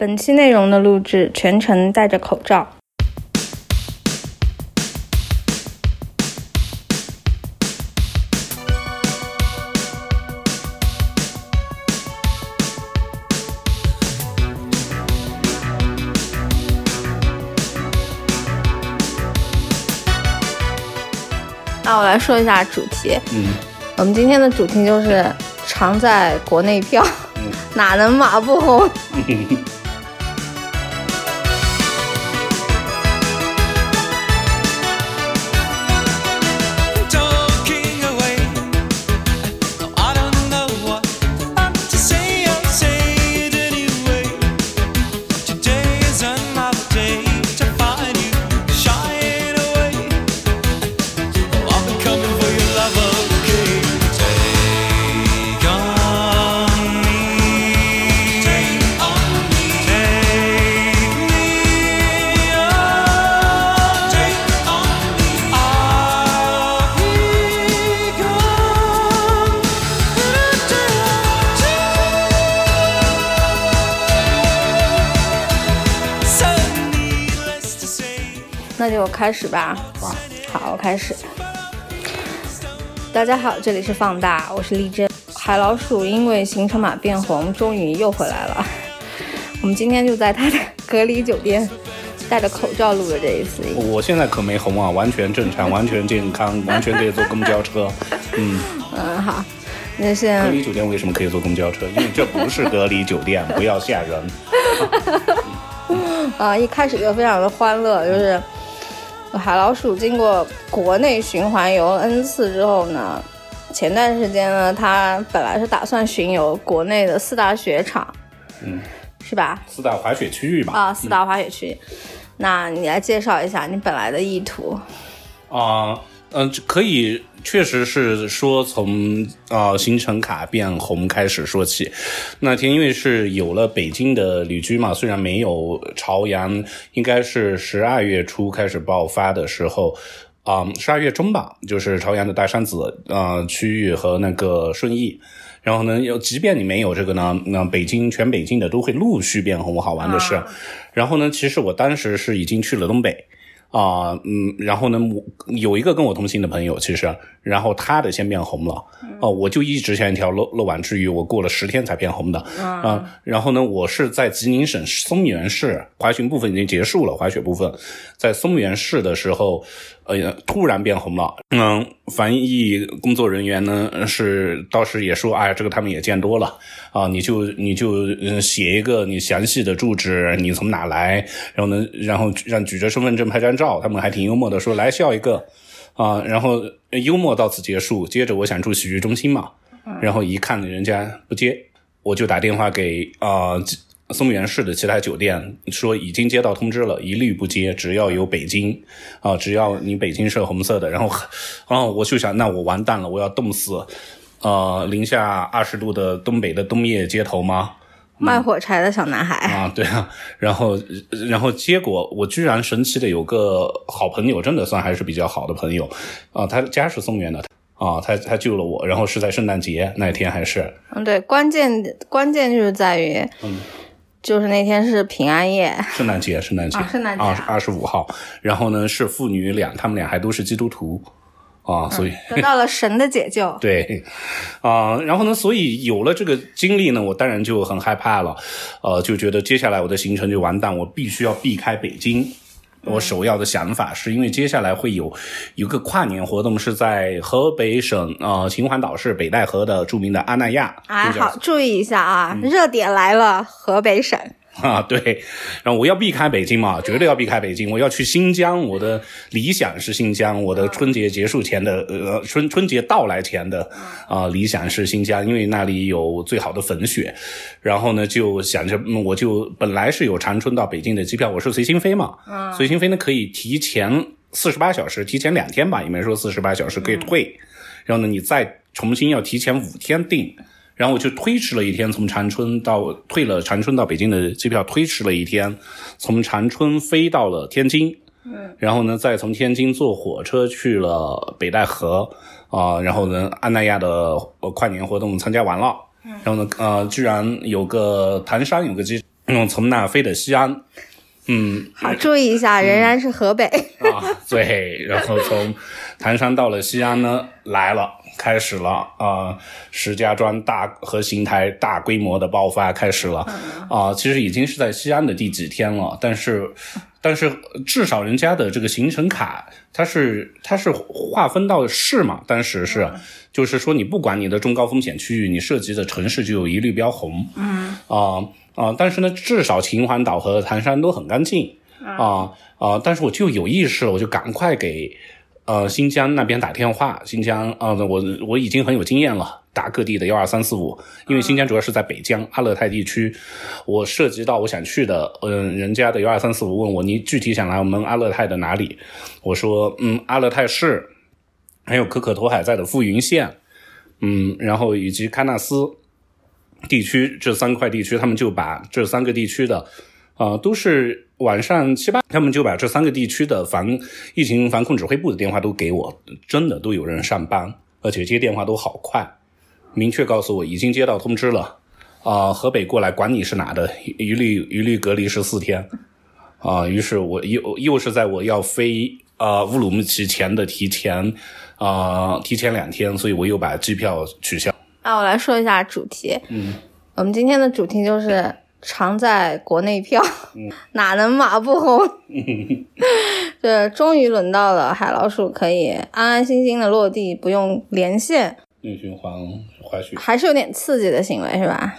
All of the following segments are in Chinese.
本期内容的录制全程戴着口罩。那我来说一下主题。嗯，我们今天的主题就是常在国内飘，嗯哪能马不红 开始吧。哇好，我开始。大家好，这里是放大，我是丽珍。海老鼠因为行程码变红，终于又回来了。我们今天就在他的隔离酒店，戴着口罩录的这一次。我现在可没红啊，完全正常，完全健康，完全可以坐公交车。嗯，嗯，好，那现在隔离酒店为什么可以坐公交车？因为这不是隔离酒店，不要吓人。啊、一开始就非常的欢乐，就是海老鼠经过国内循环游 N 次之后呢，前段时间呢，它本来是打算巡游国内的四大雪场，嗯，是吧？四大滑雪区域吧。啊，四大滑雪区。那你来介绍一下你本来的意图。啊，嗯、呃可以，确实是说从啊、行程卡变红开始说起。那天因为是有了北京的旅居嘛，虽然没有朝阳，应该是十二月初开始爆发的时候。啊，十二月中吧，就是朝阳的大山子呃区域和那个顺义，然后呢，有即便你没有这个呢，那北京全北京的都会陆续变红，好玩的是。啊然后呢，其实我当时是已经去了东北，啊、嗯，然后呢，我有一个跟我同行的朋友，其实，然后他的先变红了，哦、我就一直像一条漏漏网之鱼，我过了十天才变红的，啊、然后呢，我是在吉林省松原市滑雪部分已经结束了，滑雪部分。在松原市的时候，呃，突然变红了，嗯，防疫工作人员呢是当时也说，哎，这个他们也见多了，啊，你就你就嗯写一个你详细的住址，你从哪来，然后呢，然后让举着身份证拍张照，他们还挺幽默的，说来笑一个，啊，然后呃幽默到此结束。接着我想住洗浴中心嘛，然后一看人家不接，我就打电话给啊、松原市的其他酒店，说已经接到通知了，一律不接，只要有北京啊、只要你北京是红色的，然后，然后我就想，那我完蛋了，我要冻死，呃，零下二十度的东北的冬夜街头吗？卖火柴的小男孩，啊，对啊，然后，然后结果我居然神奇的有个好朋友，真的算还是比较好的朋友，啊，他家是松原的，啊，他他救了我，然后是在圣诞节那天还是，嗯，对，关键关键就是在于，嗯就是那天是平安夜，圣诞节，圣诞节，啊圣诞节啊二十五号，然后呢是父女俩，他们俩还都是基督徒，啊，所以。得到了神的解救。对，啊、然后呢，所以有了这个经历呢，我当然就很害怕了，呃，就觉得接下来我的行程就完蛋，我必须要避开北京。我首要的想法是因为接下来会有有个跨年活动，是在河北省呃秦皇岛市北戴河的著名的阿那亚哎，好，注意一下啊，嗯。热点来了，河北省。啊，对，然后我要避开北京嘛，绝对要避开北京。我要去新疆，我的理想是新疆，我的春节结束前的呃春春节到来前的啊、理想是新疆，因为那里有最好的粉雪。然后呢，就想着嗯我就本来是有长春到北京的机票，我是随心飞嘛，随心飞呢可以提前四十八小时，提前两天吧，也没说四十八小时可以退。然后呢，你再重新要提前五天订。然后我就推迟了一天，从长春到退了长春到北京的机票，推迟了一天，从长春飞到了天津，嗯，然后呢，再从天津坐火车去了北戴河，啊、然后呢，安那亚的呃跨年活动参加完了，然后呢，呃，居然有个唐山有个机嗯，从那飞的西安，嗯。好，注意一下，仍然是河北。啊，对，然后从唐山到了西安呢，来了，开始了啊、石家庄大和邢台大规模的爆发开始了啊、其实已经是在西安的第几天了，但是但是至少人家的这个行程卡，它是它是划分到市嘛，当时是就是说你不管你的中高风险区域，你涉及的城市就有一律标红，嗯。啊啊、但是呢，至少秦皇岛和唐山都很干净。啊啊、但是我就有意识了，我就赶快给呃新疆那边打电话。新疆啊、我我已经很有经验了，打各地的幺二三四五，因为新疆主要是在北疆阿勒泰地区，我涉及到我想去的，嗯、人家的幺二三四五问我你具体想来我们阿勒泰的哪里？我说嗯阿勒泰市，还有可可托海在的富云县，嗯，然后以及喀纳斯地区这三块地区，他们就把这三个地区的。啊、都是晚上七八，他们就把这三个地区的防疫情防控指挥部的电话都给我，真的都有人上班，而且接电话都好快，明确告诉我已经接到通知了，啊、河北过来管你是哪的，一律一律隔离十四天，啊、于是我又又是在我要飞啊、乌鲁木齐前的提前啊、提前两天，所以我又把机票取消。那我来说一下主题。嗯，我们今天的主题就是常在国内票，哪能马不红？这终于轮到了海老鼠可以安安心心的落地，不用连线，内循环滑雪还是有点刺激的行为，是吧？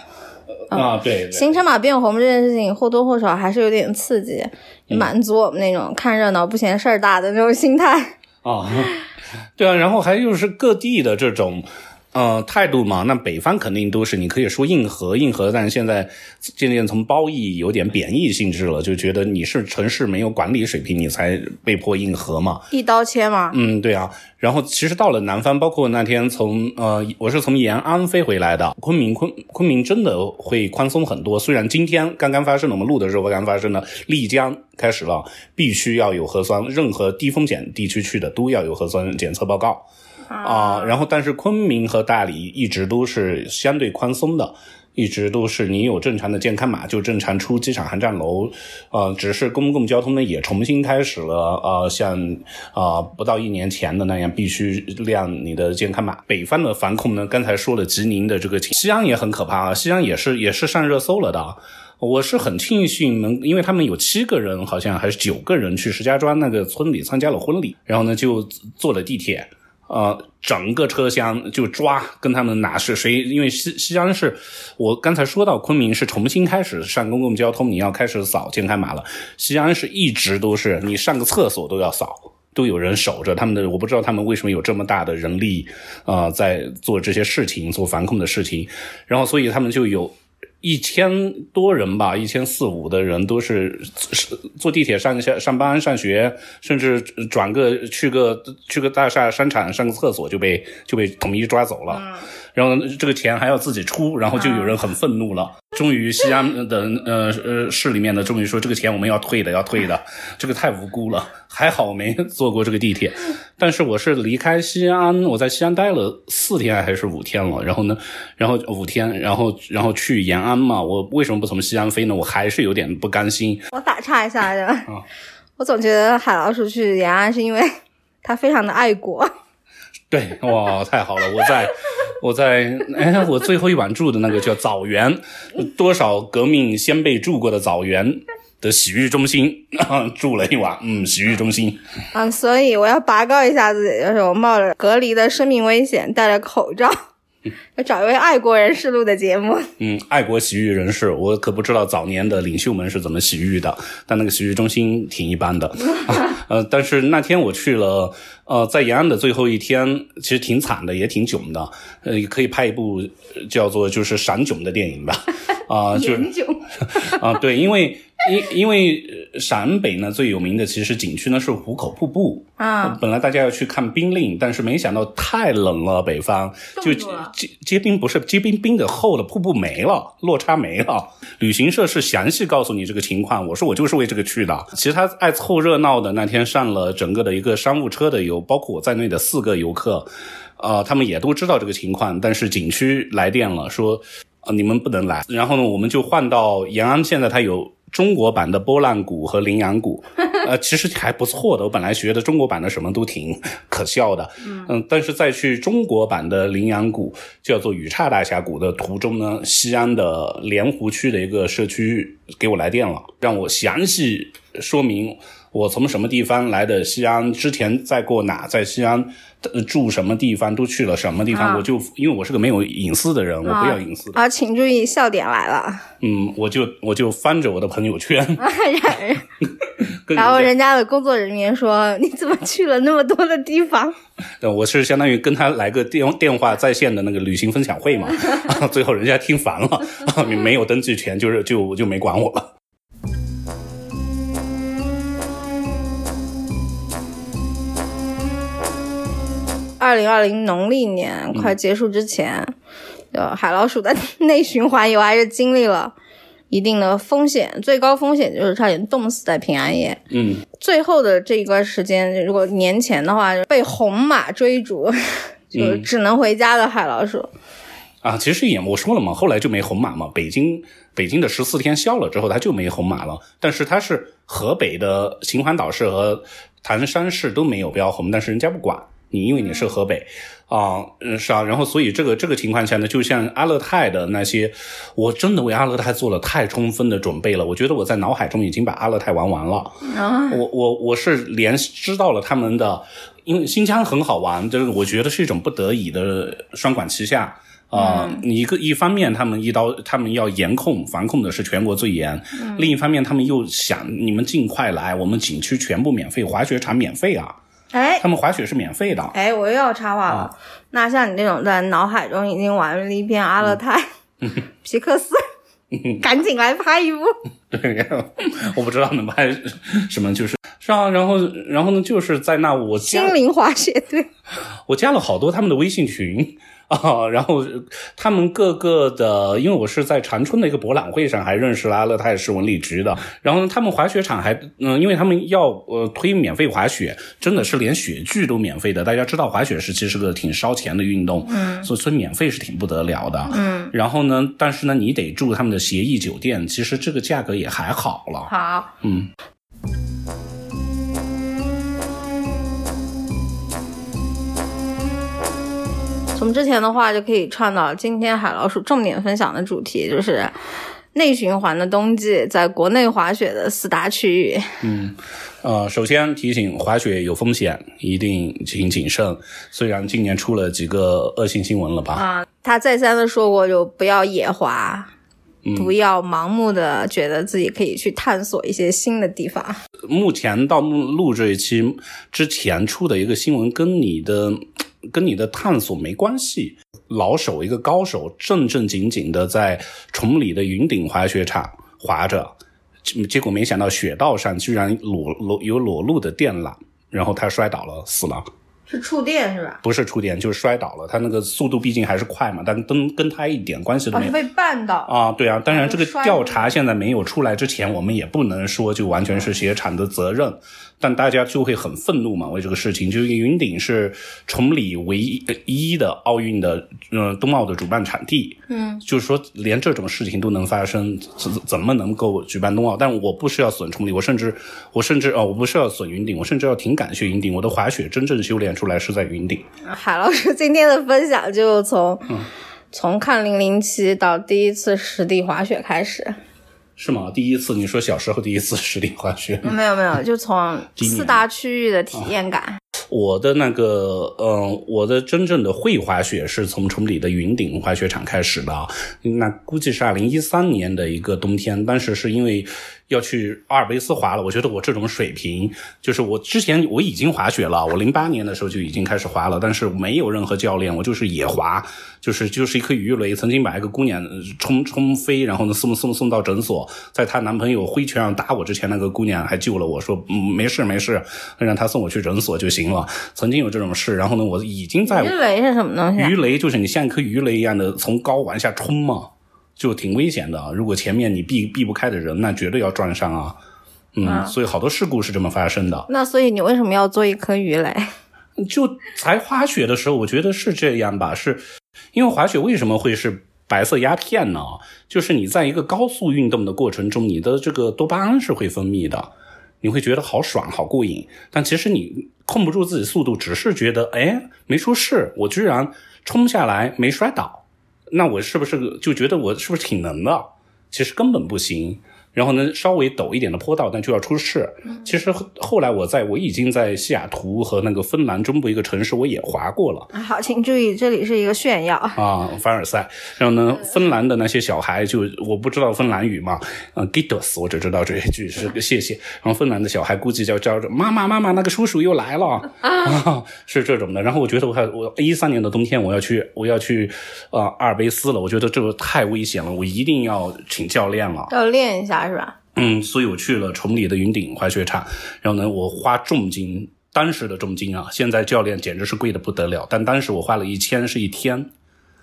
啊，对对行程码变红这件事情或多或少还是有点刺激，满足我们那种看热闹不嫌事儿大的那种心态。啊，对啊，然后还有是各地的这种。呃，态度嘛，那北方肯定都是你可以说硬核，硬核，但是现在渐渐从褒义有点贬义性质了，就觉得你是城市没有管理水平，你才被迫硬核嘛。一刀切嘛，嗯，对啊。然后其实到了南方，包括那天从呃，我是从延安飞回来的，昆明昆昆明真的会宽松很多。虽然今天刚刚发生的，我们录的时候刚刚发生的，丽江开始了，必须要有核酸，任何低风险地区去的都要有核酸检测报告。啊、然后但是昆明和大理一直都是相对宽松的，一直都是你有正常的健康码就正常出机场航站楼，呃，只是公共交通呢也重新开始了，呃，像、呃不到一年前的那样必须亮你的健康码。北方的防控呢，刚才说了吉林的这个，西安也很可怕啊，西安也是也是上热搜了的。我是很庆幸能，因为他们有七个人，好像还是九个人去石家庄那个村里参加了婚礼，然后呢就坐了地铁，呃，整个车厢就抓跟他们哪是谁，因为西西安是我刚才说到昆明是重新开始上公共交通，你要开始扫健康码了，西安是一直都是你上个厕所都要扫。都有人守着他们的，我不知道他们为什么有这么大的人力，呃，在做这些事情，做防控的事情，然后所以他们就有一千多人吧，一千四五的人都是是坐地铁上下上班、上学，甚至转个去个去个大厦商场上个厕所就被就被统一抓走了。然后这个钱还要自己出，然后就有人很愤怒了。终于西安的呃呃市里面的终于说这个钱我们要退的，要退的，这个太无辜了。还好我没坐过这个地铁，但是我是离开西安，我在西安待了四天还是五天了。然后呢，然后五天，然后然后去延安嘛。我为什么不从西安飞呢？我还是有点不甘心。我打岔一下的，我总觉得海老鼠去延安是因为他非常的爱国。对，哇，太好了！我在，我在，哎，我最后一晚住的那个叫枣园，多少革命先辈住过的枣园的洗浴中心，住了一晚，嗯，洗浴中心，啊，所以我要拔高一下自己，就是我冒着隔离的生命危险，戴着口罩，要找一位爱国人士录的节目。嗯，爱国洗浴人士，我可不知道早年的领袖们是怎么洗浴的，但那个洗浴中心挺一般的。呃，但是那天我去了，呃，在延安的最后一天，其实挺惨的，也挺囧的。呃，可以拍一部叫做就是陕囧的电影吧。啊、就是 啊，对，因为因因为呃陕北呢最有名的其实景区呢是壶口瀑布啊本来大家要去看冰令，但是没想到太冷了，北方就结结冰不是结冰冰的厚了，瀑布没了，落差没了。旅行社是详细告诉你这个情况，我说我就是为这个去的。其实他爱凑热闹的那天上了整个的一个商务车的游包括我在内的四个游客。呃，他们也都知道这个情况，但是景区来电了，说呃，你们不能来。然后呢，我们就换到延安，现在它有中国版的波浪鼓和羚羊鼓，呃，其实还不错的。我本来学的中国版的什么都挺 可笑的，嗯但是在去中国版的羚羊谷叫做雨岔大峡谷的途中呢，西安的莲湖区的一个社区给我来电了，让我详细说明我从什么地方来的西安，之前在过哪，在西安呃住什么地方，都去了什么地方，啊我就因为我是个没有隐私的人，我不要隐私，啊，请注意，笑点来了。嗯，我就我就翻着我的朋友圈，跟然后人家的工作人员说：“你怎么去了那么多的地方 对，我是相当于跟他来个电电话在线的那个旅行分享会嘛，啊最后人家听烦了，啊没有登记权，就是就就没管我了。？”二零二零农历年快结束之前，呃，海老鼠的内循环游还是经历了一定的风险，最高风险就是差点冻死在平安夜。嗯，最后的这一段时间，如果年前的话，被红马追逐，就只能回家的海老鼠。啊，其实也我说了嘛，后来就没红马嘛。北京北京的十四天消了之后，它就没红马了。但是它是河北的秦皇岛市和唐山市都没有标红，但是人家不管你，因为你是河北啊，嗯是啊。然后所以这个这个情况下呢，就像阿勒泰的那些，我真的为阿勒泰做了太充分的准备了。我觉得我在脑海中已经把阿勒泰玩完了。啊，我我我是连知道了他们的，因为新疆很好玩，就是我觉得是一种不得已的双管齐下。啊、你一个一方面他们一刀，他们要严控防控的是全国最严，另一方面他们又想你们尽快来，我们景区全部免费，滑雪场免费啊，哎他们滑雪是免费的。哎，我又要插话了。啊那像你这种在脑海中已经玩了一遍阿勒泰、皮克斯，赶紧来拍一部。对，我不知道能拍什么，就是是啊，然后然后呢，就是在那我加心灵滑雪队，我加了好多他们的微信群 啊，然后他们各个的，因为我是在长春的一个博览会上还认识了阿勒泰市文理局的，然后呢，他们滑雪场还嗯、因为他们要呃推免费滑雪，真的是连雪具都免费的。大家知道滑雪是其实是个挺烧钱的运动，嗯，所以所以免费是挺不得了的，嗯。然后呢，但是呢，你得住他们的协议酒店，其实这个价格也还好了，好，嗯。从之前的话就可以串到今天海老鼠重点分享的主题，就是内循环的冬季在国内滑雪的四大区域。嗯呃，首先提醒滑雪有风险，一定请谨慎。虽然今年出了几个恶性新闻了吧，啊，他再三的说过，就不要野滑，不要盲目的觉得自己可以去探索一些新的地方。目前到录录这一期之前出的一个新闻，跟你的跟你的探索没关系。老手一个高手，正正经经的在崇礼的云顶滑雪场滑着，结结果没想到雪道上居然裸裸有裸露的电缆，然后他摔倒了，死了。是触电是吧？不是触电，就是摔倒了。他那个速度毕竟还是快嘛，但跟跟他一点关系都哦，没有。是被绊倒。啊，对啊，当然这个调查现在没有出来之前，我们也不能说就完全是雪场的责任，但大家就会很愤怒嘛，为这个事情，就是云顶是崇礼唯一一的奥运的，呃，冬奥的主办场地，嗯，就是说连这种事情都能发生，怎怎么能够举办冬奥？但我不是要损崇礼，我甚至我甚至哦，我不是要损云顶，我甚至要挺感谢云顶，我的滑雪真正修炼出来是在云顶。海老师今天的分享就从、从看零零七到第一次实地滑雪开始，是吗？第一次你说小时候第一次实地滑雪，没有没有，就从四大区域的体验感。我的那个，嗯、我的真正的会滑雪是从崇礼的云顶滑雪场开始的，那估计是二零一三年的一个冬天，当时是因为要去阿尔卑斯滑了，我觉得我这种水平，就是我之前我已经滑雪了，我零八年的时候就已经开始滑了，但是没有任何教练，我就是野滑，就是就是一颗鱼雷，曾经把一个姑娘呃冲冲飞，然后呢送送送到诊所，在她男朋友挥拳要打我之前，那个姑娘还救了我说，嗯，没事没事，让她送我去诊所就行了。曾经有这种事，然后呢，我已经在鱼雷是什么东西、啊鱼？雷就是你像一颗鱼雷一样的从高往下冲嘛，就挺危险的。如果前面你避避不开的人，那绝对要撞上啊。嗯，所以好多事故是这么发生的。那所以你为什么要做一颗鱼雷？就才滑雪的时候，我觉得是这样吧，是因为滑雪为什么会是白色鸦片呢，就是你在一个高速运动的过程中，你的这个多巴胺是会分泌的，你会觉得好爽、好过瘾。但其实你控不住自己速度，只是觉得哎没出事，我居然冲下来没摔倒，那我是不是就觉得我是不是挺能的？其实根本不行。然后呢，稍微陡一点的坡道，但就要出事。其实后后来我在我已经在西雅图和那个芬兰中部一个城市，我也滑过了。好，请注意，这里是一个炫耀。啊，凡尔赛。然后呢，芬兰的那些小孩就我不知道芬兰语嘛，嗯 g i t o s 我只知道这一句是个谢谢。然后芬兰的小孩估计叫叫着妈妈妈妈，那个叔叔又来了啊，是这种的。然后我觉得我还我一三年的冬天我要去我要去呃阿尔卑斯了，我觉得这个太危险了，我一定要请教练了。要练一下是吧？嗯，所以我去了崇礼的云顶滑雪场，然后呢，我花重金，当时的重金啊，现在教练简直是贵的不得了，但当时我花了一千是一天。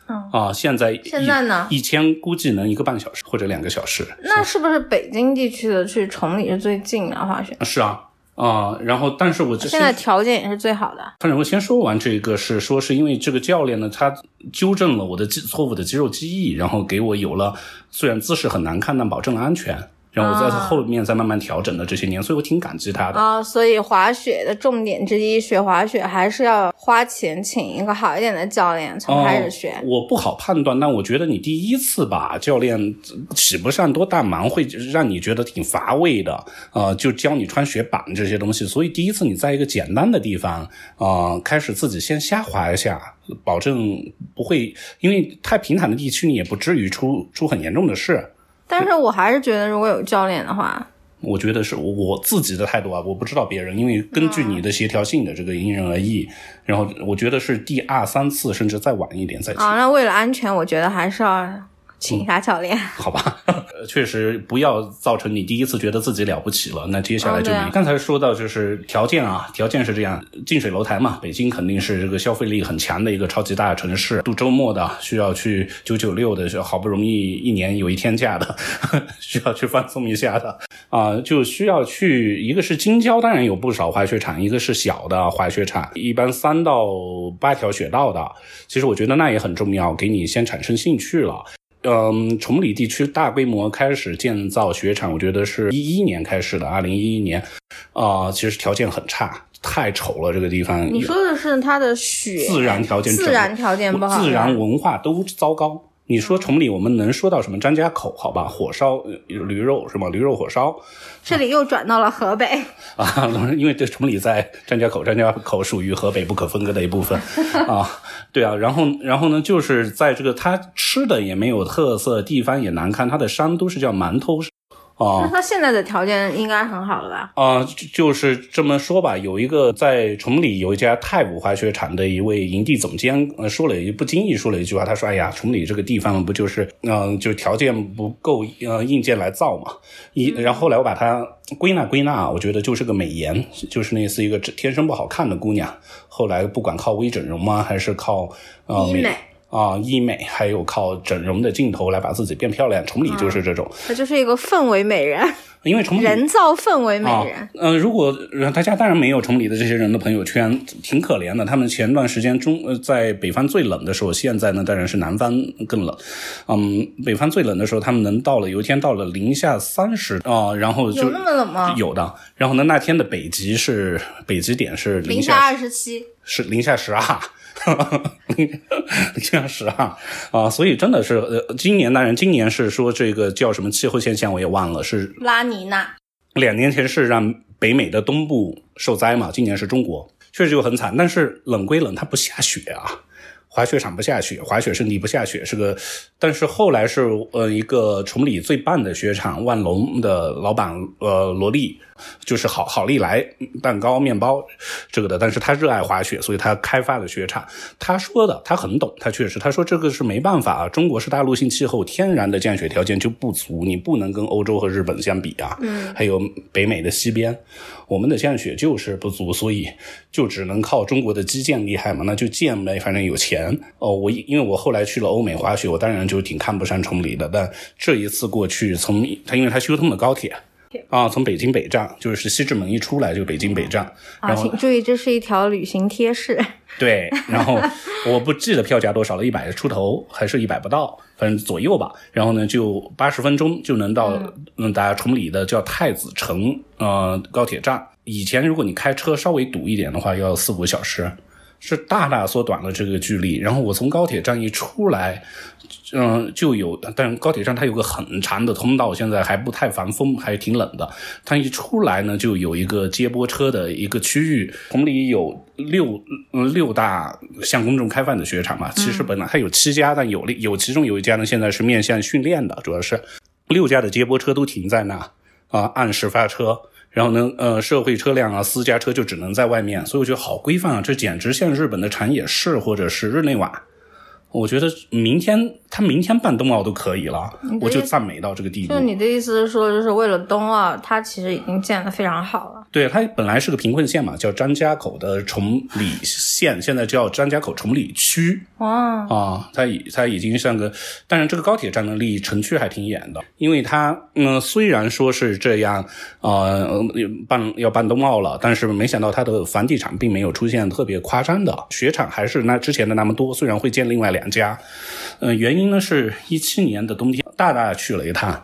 嗯啊，现在现在呢一千估计能一个半小时或者两个小时。那是不是北京地区的去崇礼是最近的滑雪？是啊，啊、然后但是我这现在条件也是最好的。反正我先说完这个是说是因为这个教练呢，他纠正了我的肌错误的肌肉记忆，然后给我有了虽然姿势很难看，但保证了安全。然后我在啊后面再慢慢调整的这些年，所以我挺感激他的。啊、所以滑雪的重点之一，学滑雪还是要花钱请一个好一点的教练，从开始学。哦我不好判断，但我觉得你第一次吧，教练使不上多大忙，会让你觉得挺乏味的。呃，就教你穿雪板这些东西，所以第一次你在一个简单的地方，呃，开始自己先瞎滑一下，保证不会因为太平坦的地区，你也不至于出出很严重的事。但是我还是觉得，如果有教练的话，我觉得是我我自己的态度啊，我不知道别人，因为根据你的协调性的这个因人而异。然后我觉得是第二三次，甚至再晚一点再去。啊，那为了安全，我觉得还是要请啥教练。好吧，呃确实不要造成你第一次觉得自己了不起了，那接下来就没。哦啊刚才说到就是条件啊，条件是这样，近水楼台嘛，北京肯定是这个消费力很强的一个超级大城市，度周末的需要去九九六的，好不容易一年有一天假的，需要去放松一下的啊、就需要去一个是京郊，当然有不少滑雪场，一个是小的滑雪场，一般三到八条雪道的，其实我觉得那也很重要，给你先产生兴趣了。嗯，崇礼地区大规模开始建造雪场，我觉得是一一年开始的，二零一一年，啊、其实条件很差，太丑了，这个地方。你说的是它的雪自然条件自然条件不好，自然文化都糟糕。你说崇礼，我们能说到什么张家口？好吧，火烧呃驴肉是吗？驴肉火烧这里又转到了河北。啊，因为这崇礼在张家口，张家口属于河北不可分割的一部分 啊。对啊，然后然后呢，就是在这个它吃的也没有特色，地方也难看，它的山都是叫馒头啊。那他现在的条件应该很好了吧？啊、就就是这么说吧。有一个在崇礼有一家太武滑雪场的一位营地总监，呃，说了一不经意说了一句话，他说：“哎呀，崇礼这个地方不就是，嗯、就条件不够，呃，硬件来造嘛。一，然后后来我把它归纳归纳，我觉得就是个美颜，就是类似一个天生不好看的姑娘，后来不管靠微整容吗，还是靠呃美啊、医美，还有靠整容的镜头来把自己变漂亮，崇礼就是这种，它就是一个氛围美人，因为崇礼人造氛围美啊人。，呃，如果呃大家当然没有崇礼的这些人的朋友圈，挺可怜的。他们前段时间中呃在北方最冷的时候，现在呢当然是南方更冷。嗯，北方最冷的时候，他们能到了有一天到了零下三十啊，然后就有那么冷吗有的。然后呢，那天的北极是北极点是零零下二十七，是零下十二。零下十啊啊，所以真的是呃，今年当然今年是说这个叫什么气候现象我也忘了，是拉尼娜。两年前是让北美的东部受灾嘛，今年是中国，确实就很惨。但是冷归冷，它不下雪啊，滑雪场不下雪，滑雪胜地不下雪，是个。但是后来是呃一个崇礼最棒的雪场万隆的老板呃罗莉，就是好好利来蛋糕面包这个的，但是他热爱滑雪，所以他开发了雪场。他说的他很懂，他确实他说这个是没办法啊，中国是大陆性气候，天然的降雪条件就不足，你不能跟欧洲和日本相比啊。嗯，还有北美的西边，我们的降雪就是不足，所以就只能靠中国的基建厉害嘛，那就建呗，反正有钱哦。我因为我后来去了欧美滑雪，我当然就挺看不上崇礼的，但这一次过去，从他因为他修通了高铁。啊，从北京北站就是西直门一出来就北京北站，啊，然后请注意，这是一条旅行贴士。对，然后我不记得票价多少了，一百出头还是一百不到，反正左右吧。然后呢，就八十分钟就能到嗯，大家崇礼的叫太子城呃高铁站。以前如果你开车稍微堵一点的话，要四五个小时，是大大缩短了这个距离。然后我从高铁站一出来，嗯，就有，但高铁站它有个很长的通道，现在还不太防风，还挺冷的。它一出来呢，就有一个接驳车的一个区域，同里有六嗯六大向公众开放的雪场嘛。其实本来它有七家，但有有其中有一家呢，现在是面向训练的，主要是六家的接驳车都停在那啊，按时发车。然后呢，呃，社会车辆啊，私家车就只能在外面，所以我觉得好规范啊，这简直像日本的长野市或者是日内瓦。我觉得明天他明天办冬奥都可以了，我就赞美到这个地步就。你的意思是说，就是为了冬奥，它其实已经建得非常好了。对，它本来是个贫困县嘛，叫张家口的崇礼县，现在叫张家口崇礼区哇，啊。它已它已经像个，但是这个高铁站呢离城区还挺远的，因为它嗯虽然说是这样呃办要办冬奥了，但是没想到它的房地产并没有出现特别夸张的雪场，还是那之前的那么多，虽然会建另外两家，嗯、原因呢是一七年的冬天，大大去了一趟。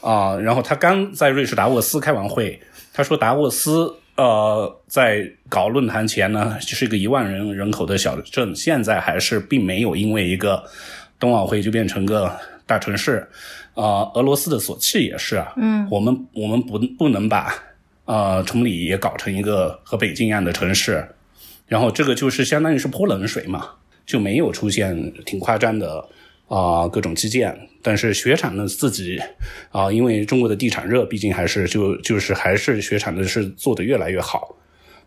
啊、然后他刚在瑞士达沃斯开完会，他说达沃斯呃在搞论坛前呢是一个一万人人口的小镇，现在还是并没有因为一个冬奥会就变成个大城市。啊、俄罗斯的索契也是啊，嗯，我们我们不不能把呃崇礼也搞成一个和北京一样的城市，然后这个就是相当于是泼冷水嘛，就没有出现挺夸张的啊、各种基建。但是雪产呢自己啊、因为中国的地产热，毕竟还是就就是还是雪产的是做的越来越好。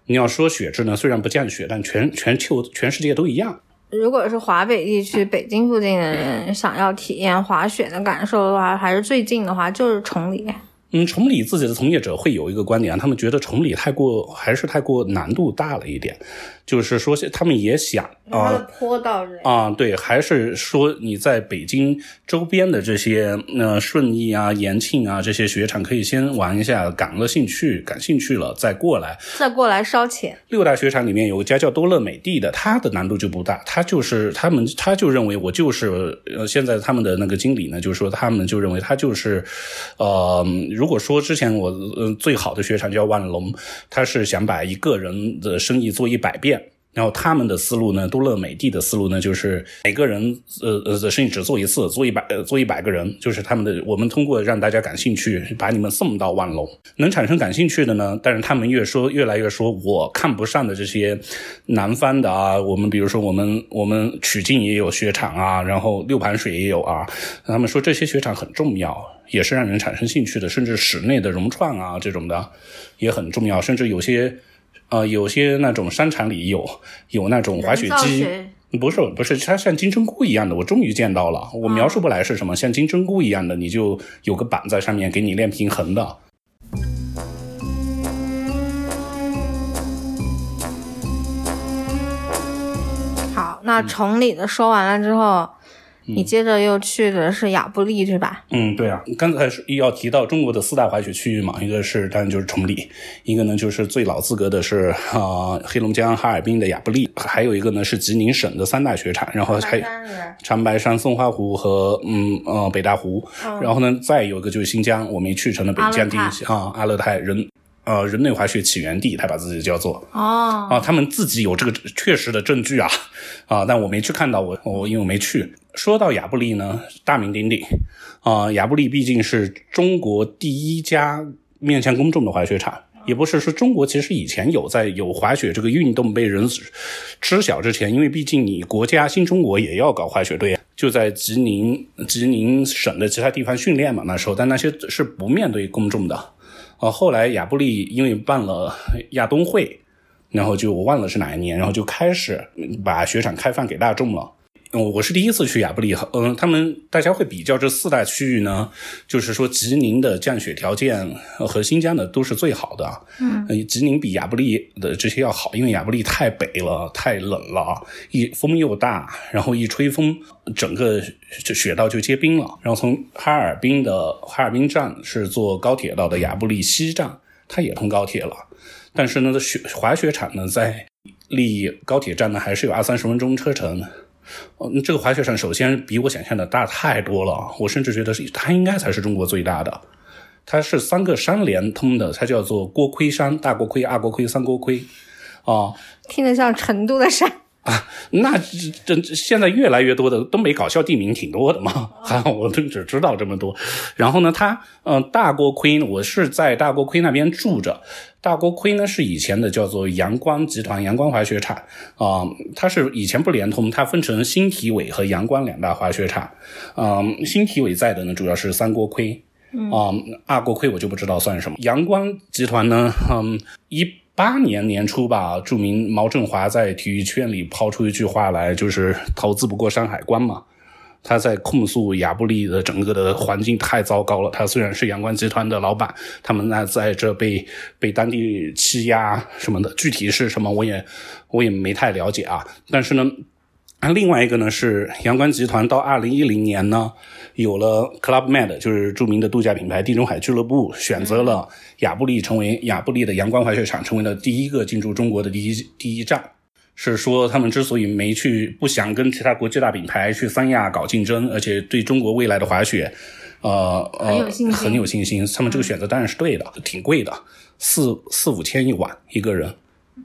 你要说雪质呢，虽然不降雪，但全全球全世界都一样。如果是华北地区、北京附近的人想要体验滑雪的感受的话，还是最近的话就是崇礼。嗯，崇礼自己的从业者会有一个观点，他们觉得崇礼太过还是太过难度大了一点，就是说他们也想啊。坡道是啊，对，还是说你在北京周边的这些呃顺义啊、延庆啊这些雪场，可以先玩一下，感了兴趣，感兴趣了再过来。再过来烧钱。六大雪场里面有一家叫多乐美地的，它的难度就不大，它就是他们他就认为我就是呃，现在他们的那个经理呢，就是说他们就认为他就是呃，如果说之前我呃最好的雪场叫万龙，他是想把一个人的生意做一百遍。然后他们的思路呢，多乐美地的思路呢，就是每个人呃呃的生意只做一次，做一百呃做一百个人，就是他们的。我们通过让大家感兴趣，把你们送到万隆，能产生感兴趣的呢，但是他们越说越来越说我看不上的这些南方的啊，我们比如说我们我们曲靖也有雪场啊，然后六盘水也有啊，他们说这些雪场很重要。也是让人产生兴趣的，甚至室内的融创啊这种的也很重要，甚至有些呃有些那种商场里有有那种滑雪机，不是不是，它像金针菇一样的，我终于见到了，我描述不来是什么，像金针菇一样的，你就有个板在上面给你练平衡的。好，那崇礼的说完了之后，你接着又去的是亚布力，是吧？嗯，对啊，刚才是要提到中国的四大滑雪区域嘛，一个是当然就是崇礼，一个呢就是最老资格的是啊、黑龙江哈尔滨的亚布力，还有一个呢是吉林省的三大雪场，然后还长白山、松花湖和嗯呃北大湖，然后呢再有一个就是新疆，我们去成了北疆第一啊阿勒泰人呃人类滑雪起源地，他把自己叫做哦，啊，他们自己有这个确实的证据啊啊，但我没去看到，我我因为我没去。说到亚布力呢，大名鼎鼎啊，亚布力毕竟是中国第一家面向公众的滑雪场。也不是说中国其实以前有在有滑雪这个运动被人知晓之前，因为毕竟你国家新中国也要搞滑雪队，就在吉林吉林省的其他地方训练嘛那时候，但那些是不面对公众的。呃，后来亚布力因为办了亚冬会，然后就我忘了是哪一年，然后就开始把雪场开放给大众了。嗯，我是第一次去亚布力，嗯，他们大家会比较这四大区域呢，就是说吉林的降雪条件呃和新疆的都是最好的，嗯，吉林比亚布力的这些要好，因为亚布力太北了，太冷了，一风又大，然后一吹风，整个这雪道就结冰了。然后从哈尔滨的哈尔滨站是坐高铁到的亚布力西站，它也通高铁了，但是呢，雪滑雪场呢在离高铁站呢还是有二三十分钟车程。嗯，这个滑雪场首先比我想象的大太多了，我甚至觉得是它应该才是中国最大的。它是三个山连通的，它叫做锅盔山、大锅盔、二锅盔、三锅盔。啊、听着像成都的山。啊，那这这现在越来越多的东北搞笑地名挺多的嘛，还好我都只知道这么多。然后呢，它嗯、呃大锅盔，我是在大锅盔那边住着。大锅盔呢是以前的叫做阳光集团阳光滑雪场啊、它是以前不连通，它分成新体委和阳光两大滑雪场。嗯、新体委在的呢主要是三锅盔。啊、二锅盔我就不知道算什么。阳光集团呢，嗯，一八年年初吧，著名毛振华在体育圈里抛出一句话来，就是“投资不过山海关”嘛。他在控诉亚布力的整个的环境太糟糕了。他虽然是阳光集团的老板，他们那在这被被当地欺压什么的，具体是什么我也我也没太了解啊。但是呢，另外一个呢是阳光集团到二零一零年呢，有了 Club Med，就是著名的度假品牌地中海俱乐部，选择了亚布力成为亚布力的阳光滑雪场，成为了第一个进驻中国的第一第一站。是说他们之所以没去，不想跟其他国际大品牌去三亚搞竞争，而且对中国未来的滑雪，呃呃很有信心很有信心。他们这个选择当然是对的，挺贵的，四四五千一晚一个人。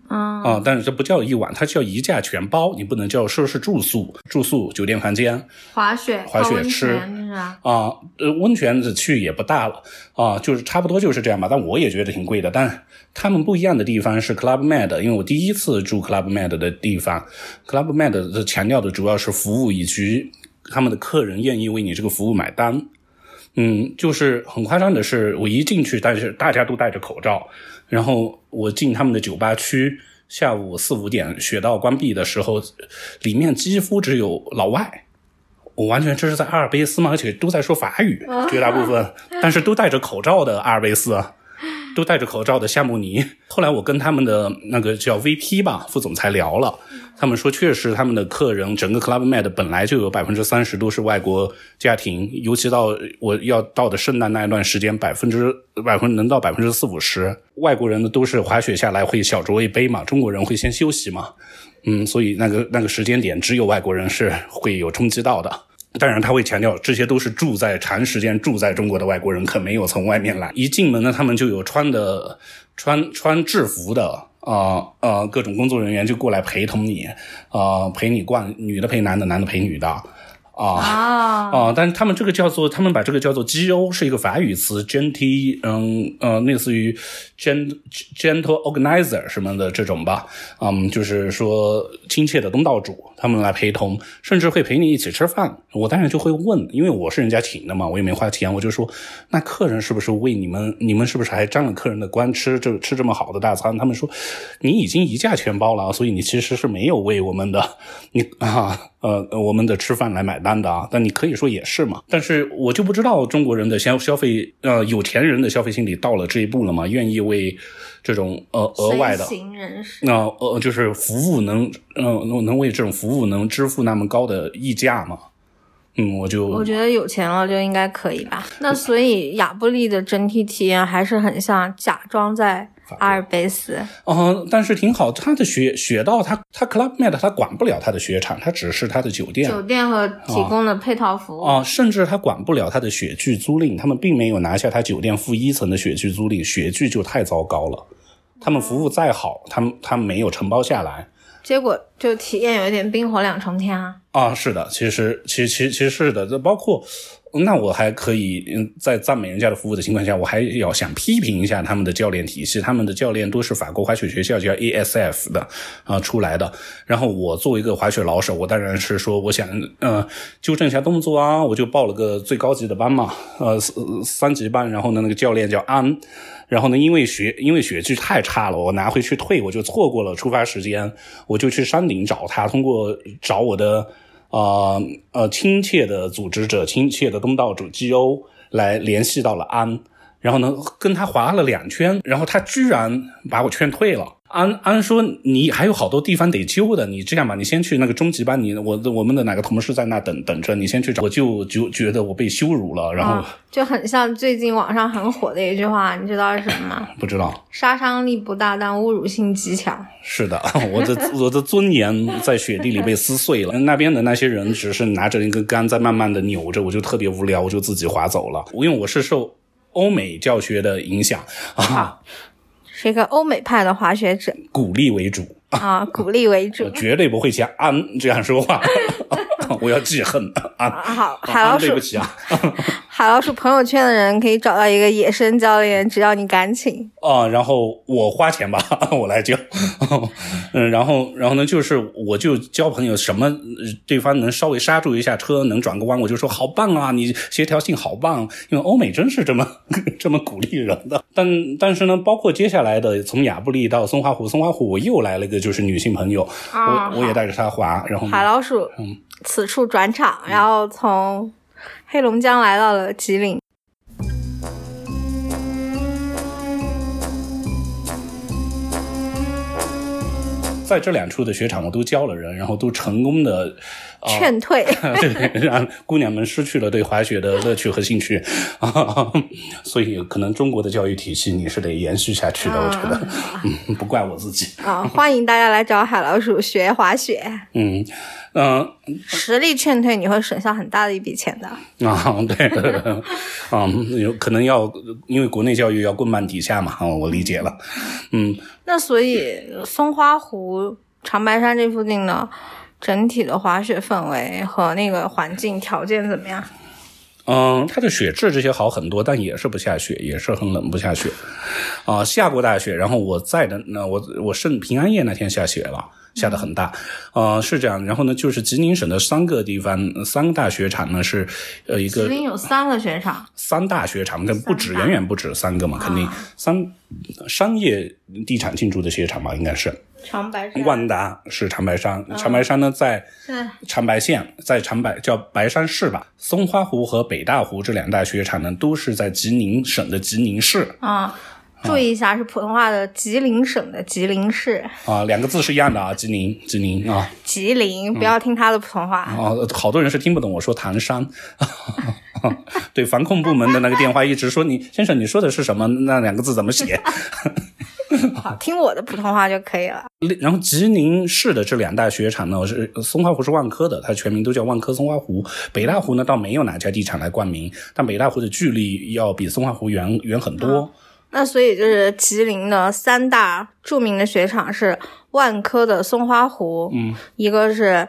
嗯啊、但是这不叫一晚，它叫一价全包，你不能叫说是住宿、住宿、酒店房间滑雪、滑雪吃？啊。呃，温泉的去也不大了啊，就是差不多就是这样吧。但我也觉得挺贵的。但他们不一样的地方是 Club Med，因为我第一次住 Club Med 的地方，Club Med 的强调的主要是服务以及他们的客人愿意为你这个服务买单。嗯，就是很夸张的是，我一进去，但是大家都戴着口罩，然后我进他们的酒吧区，下午四五点雪道关闭的时候，里面几乎只有老外。我完全这是在阿尔卑斯嘛，而且都在说法语，绝大部分，但是都戴着口罩的阿尔卑斯，都戴着口罩的夏慕尼。后来我跟他们的那个叫 VP 吧，副总裁聊了，他们说确实他们的客人整个 Club Med 本来就有百分之三十都是外国家庭，尤其到我要到的圣诞那一段时间，百分之百分能到百分之四五十，外国人呢都是滑雪下来会小酌一杯嘛，中国人会先休息嘛，嗯，所以那个那个时间点只有外国人是会有冲击到的。当然，他会强调这些都是住在长时间住在中国的外国人，可没有从外面来。一进门呢，他们就有穿的穿穿制服的啊呃各种工作人员就过来陪同你，啊、陪你逛，女的陪男的，男的陪女的，啊。啊，啊、但是他们这个叫做，他们把这个叫做 GO 是一个法语词，gentle，嗯呃，类似于 gent gentle organizer 什么的这种吧，嗯，就是说亲切的东道主，他们来陪同，甚至会陪你一起吃饭。我当然就会问，因为我是人家请的嘛，我也没花钱，我就说，那客人是不是为你们，你们是不是还沾了客人的光吃这吃这么好的大餐？他们说，你已经一价全包了，所以你其实是没有为我们的你啊呃我们的吃饭来买单的啊。但你可以说也是嘛，但是我就不知道中国人的消消费呃有钱人的消费心理到了这一步了吗？愿意为这种呃额外的。那呃，就是服务能，呃，能能为这种服务能支付那么高的溢价吗？嗯，我就我觉得有钱了就应该可以吧。那所以亚布力的整体体验还是很像假装在阿尔卑斯。嗯、但是挺好。他的雪雪道，他他 Club Med 他管不了他的雪场，他只是他的酒店酒店和提供的配套服务，啊、甚至他管不了他的雪具租赁，他们并没有拿下他酒店负一层的雪具租赁，雪具就太糟糕了。他们服务再好，他们他们没有承包下来。结果就体验有一点冰火两重天啊。啊，是的，其实其实其实其实是的，这包括那我还可以嗯，在赞美人家的服务的情况下，我还要想批评一下他们的教练体系，他们的教练都是法国滑雪学校叫 ASF 的啊、出来的。然后我作为一个滑雪老手，我当然是说我想呃纠正一下动作啊，我就报了个最高级的班嘛，呃三三级班，然后呢那个教练叫安。然后呢，因为雪因为雪具太差了，我拿回去退，我就错过了出发时间，我就去山顶找他，通过找我的。呃呃亲切的组织者、亲切的东道主 GO 来联系到了安，然后呢跟他划了两圈，然后他居然把我劝退了。安安说：“你还有好多地方得救的，你这样吧，你先去那个中级班，你我我们的哪个同事在那等等着，你先去找。”我就就觉得我被羞辱了，然后、啊，就很像最近网上很火的一句话，你知道是什么吗？不知道。杀伤力不大，但侮辱性极强。是的，我的我的尊严在雪地里被撕碎了。那边的那些人只是拿着一根杆在慢慢的扭着，我就特别无聊，我就自己划走了。因为我是受欧美教学的影响啊，是一个欧美派的滑雪者鼓励为主，啊，鼓励为主我。绝对不会像安这样说话。我要记恨。啊好，海安老鼠对不起啊。海老鼠朋友圈的人可以找到一个野生教练，只要你敢请。啊、然后我花钱吧，我来教，嗯，然后然后呢，就是我就交朋友，什么呃对方能稍微刹住一下车，能转个弯，我就说好棒啊，你协调性好棒，因为欧美真是这么这么鼓励人的。但但是呢，包括接下来的从亚布力到松花湖，松花湖我又来了一个就是女性朋友，啊我我也带着她滑，然后呢海老鼠此处转场，然后从黑龙江来到了吉林。在这两处的雪场我都教了人，然后都成功的。呃劝退，对，让姑娘们失去了对滑雪的乐趣和兴趣。啊，所以可能中国的教育体系你是得延续下去的，我觉得，嗯，不怪我自己，啊，欢迎大家来找海老鼠学滑雪，嗯嗯、实力劝退你会省下很大的一笔钱的。啊，对，啊，有可能要因为国内教育要棍棒底下嘛，啊，我理解了，嗯，那所以松花湖、长白山这附近呢，整体的滑雪氛围和那个环境条件怎么样？嗯，它的雪质这些好很多，但也是不下雪，也是很冷，不下雪。啊、下过大雪，然后我在的那我我圣平安夜那天下雪了，下的很大。呃，是这样。然后呢，就是吉林省的三个地方，呃三个大雪场呢是呃一个吉个林有三个雪场，三大雪场，但不止，远远不止三个嘛，肯定三商业地产进驻的雪场吧，应该是。长白山。万达是长白山，长白山呢在对长白县，在长白叫白山市吧。松花湖和北大湖这两大雪场呢，都是在吉林省的吉林市啊，注意一下，是普通话的吉林省的吉林市，啊，两个字是一样的啊，吉林吉林啊吉林，不要听他的普通话。啊，好多人是听不懂我说唐山。对防控部门的那个电话一直说你先生你说的是什么？那两个字怎么写？好，听我的普通话就可以了。然后吉林市的这两大雪场呢，是松花湖是万科的，它全名都叫万科松花湖。北大湖呢，倒没有哪家地产来冠名，但北大湖的距离要比松花湖远远很多。那所以就是吉林的三大著名的雪场是万科的松花湖，嗯，一个是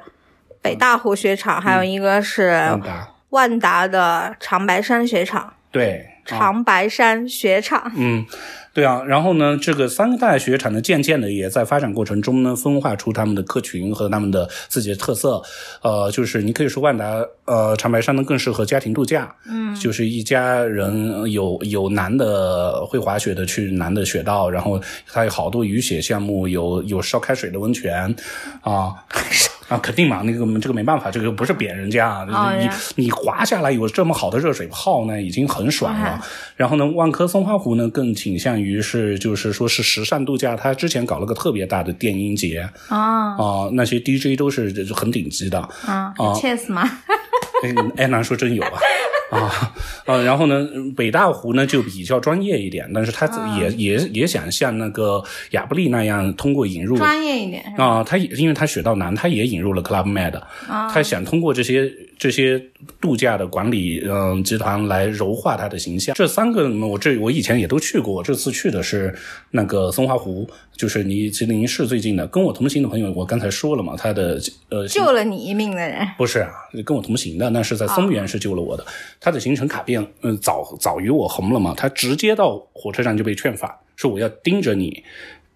北大湖雪场，还有一个是万达万达的长白山雪场。对，啊长白山雪场，嗯，对啊，然后呢，这个三个大雪场呢，渐渐的也在发展过程中呢，分化出他们的客群和他们的自己的特色。呃，就是你可以说万达，呃，长白山呢更适合家庭度假，嗯，就是一家人呃有有男的会滑雪的去男的雪道，然后它有好多雨雪项目，有有烧开水的温泉，啊。啊，肯定嘛，那个这个没办法，这个不是贬人家啊，你你滑下来有这么好的热水泡呢，已经很爽了。然后呢，万科松花湖呢更倾向于是就是说是时尚度假，它之前搞了个特别大的电音节啊啊、那些 DJ 都是很顶级的。啊，是 Chess 吗？哎，哎，难说真有啊。啊啊，然后呢，北大湖呢就比较专业一点，但是他也、也也想像那个亚布力那样，通过引入专业一点？啊，他也因为他雪道难，他也引入了 Club Med，、他想通过这些这些度假的管理嗯、集团来柔化他的形象。这三个我这我以前也都去过，这次去的是那个松花湖，就是离吉林市最近的。跟我同行的朋友，我刚才说了嘛，他的呃救了你一命的人，不是啊，跟我同行的，那是在松原是救了我的。他的行程卡片，嗯、早早于我红了嘛，他直接到火车站就被劝返，说我要盯着你，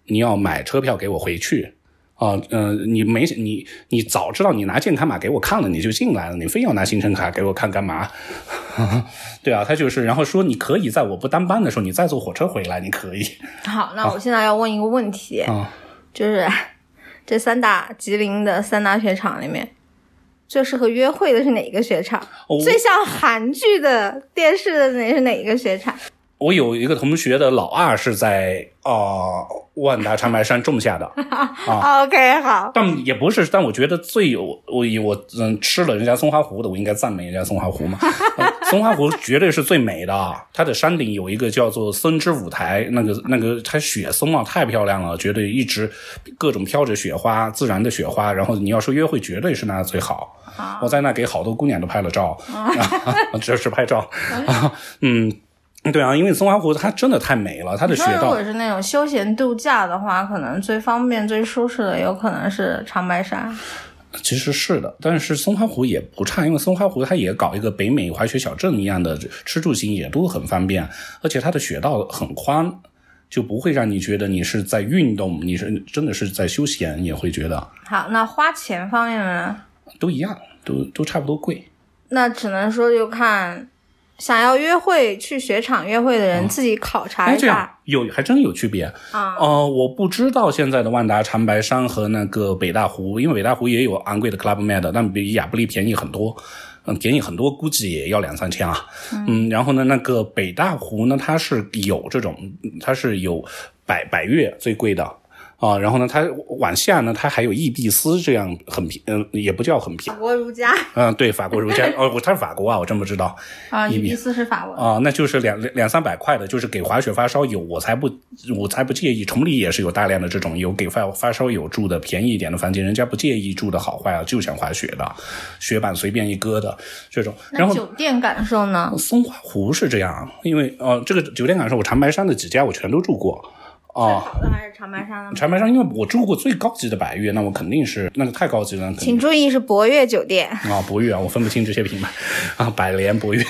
你要买车票给我回去。啊，嗯、你没你你早知道你拿健康码给我看了，你就进来了，你非要拿行程卡给我看干嘛？对啊，他就是，然后说你可以在我不当班的时候，你再坐火车回来，你可以 好，那我现在要问一个问题，啊。就是这三大吉林的三大雪场里面，最适合约会的是哪一个雪场？哦最像韩剧的电视的那是哪一个雪场？我有一个同学的老二是在啊、呃万达长白山种下的 啊，OK，好，但也不是，但我觉得最有我我嗯吃了人家松花湖的，我应该赞美人家松花湖嘛。呃 松花湖绝对是最美的，啊，它的山顶有一个叫做森之舞台，那个那个它雪松啊太漂亮了，绝对一直各种飘着雪花，自然的雪花。然后你要说约会，绝对是那最好。我在那给好多姑娘都拍了照，这是拍照啊，嗯。对啊，因为松花湖它真的太美了，它的雪道如果是那种休闲度假的话，可能最方便、最舒适的有可能是长白山。其实是的，但是松花湖也不差，因为松花湖它也搞一个北美滑雪小镇一样的，吃住行也都很方便，而且它的雪道很宽，就不会让你觉得你是在运动，你是真的是在休闲，也会觉得好，那花钱方面呢？都一样，都都差不多贵。那只能说就看想要约会去雪场约会的人自己考察哎，一这样下。有还真有区别啊呃，我不知道现在的万达长白山和那个北大湖，因为北大湖也有昂贵的 Club Med，但比亚布力便宜很多。嗯，便宜很多，估计也要两三千啊。嗯，然后呢，那个北大湖呢，它是有这种，它是有百百越最贵的啊。然后呢，它往下呢，它还有易必斯这样很便，嗯、也不叫很便法，国如家嗯、对，法国如家哦，它是法国啊，我真不知道。啊，伊比斯是法国的。啊、那就是两两两三百块的，就是给滑雪发烧友，我才不我才不介意。崇礼也是有大量的这种有给发发烧友住的便宜一点的房间，人家不介意住的好坏啊，就想滑雪的，雪板随便一搁的这种。然后那酒店感受呢？松花湖是这样，因为呃，这个酒店感受我长白山的几家我全都住过啊。好的还是长白山的吗？长白山，因为我住过最高级的百悦，那我肯定是那个太高级了，请注意是博悦酒店。啊，博悦啊，我分不清这些品牌 啊，百联、博 悦、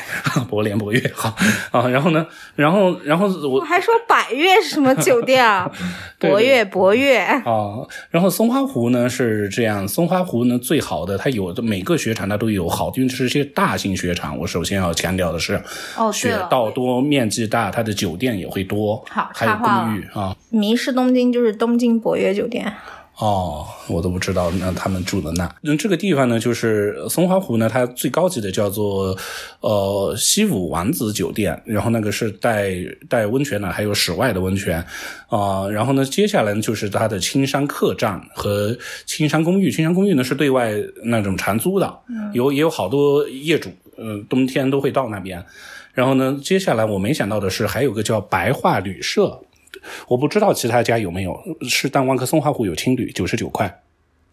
博联、博悦，好啊。然后呢，然后然后我我还说百悦是什么酒店啊？对博悦，博悦。啊，然后松花湖呢是这样，松花湖呢最好的，它有的每个雪场它都有好，因为这是些大型雪场。我首先要强调的是，哦，雪，道多，面积大，它的酒店也会多，好还有公寓啊。迷失东京就是东京博悦酒店。哦，我都不知道，那他们住的那，那，这个地方呢，就是呃松花湖呢，它最高级的叫做呃西武王子酒店，然后那个是带带温泉的，还有室外的温泉，啊、然后呢，接下来呢就是它的青山客栈和青山公寓，青山公寓呢是对外那种长租的，有也有好多业主，呃，冬天都会到那边。然后呢，接下来我没想到的是，还有个叫白桦旅社，我不知道其他家有没有，是但万科松花湖有青旅，九十九块，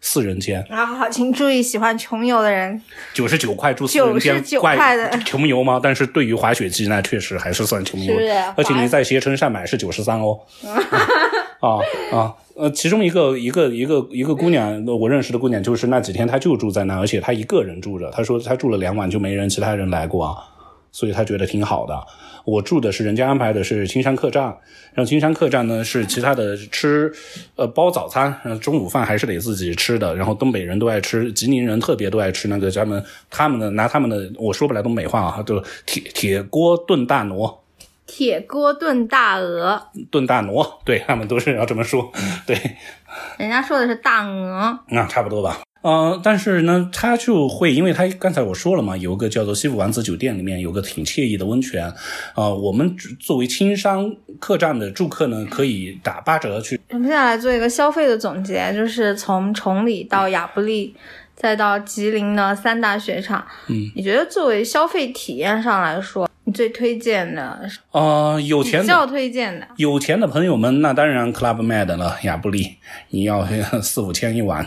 四人间，然后好，请注意，喜欢穷游的人，九十九块住四人间，99怪块的穷游吗？但是对于滑雪机，那确实还是算穷游，而且你在携程上买是九十三哦。啊啊呃，其中一个一个一个一个姑娘，我认识的姑娘，就是那几天她就住在那，而且她一个人住着。她说她住了两晚就没人，其他人来过啊，所以她觉得挺好的。我住的是人家安排的是青山客栈，然后青山客栈呢是其他的吃，呃包早餐，然后中午饭还是得自己吃的。然后东北人都爱吃，吉林人特别都爱吃那个咱们他们的拿他们的我说不来东北话啊，就铁铁锅炖大挪，铁锅炖大鹅，炖大挪，对他们都是要这么说，对，人家说的是大鹅。那差不多吧。呃，但是呢，他就会，因为他刚才我说了嘛，有一个叫做西府王子酒店，里面有个挺惬意的温泉，啊、我们作为青商客栈的住客呢，可以打八折去。我们接下来做一个消费的总结，就是从崇礼到亚布力，再到吉林的三大雪场。嗯，你觉得作为消费体验上来说，你最推荐的、呃，有钱比较推荐的？有钱的朋友们，那当然 Club Med 了，亚布力，你要 四五千一晚，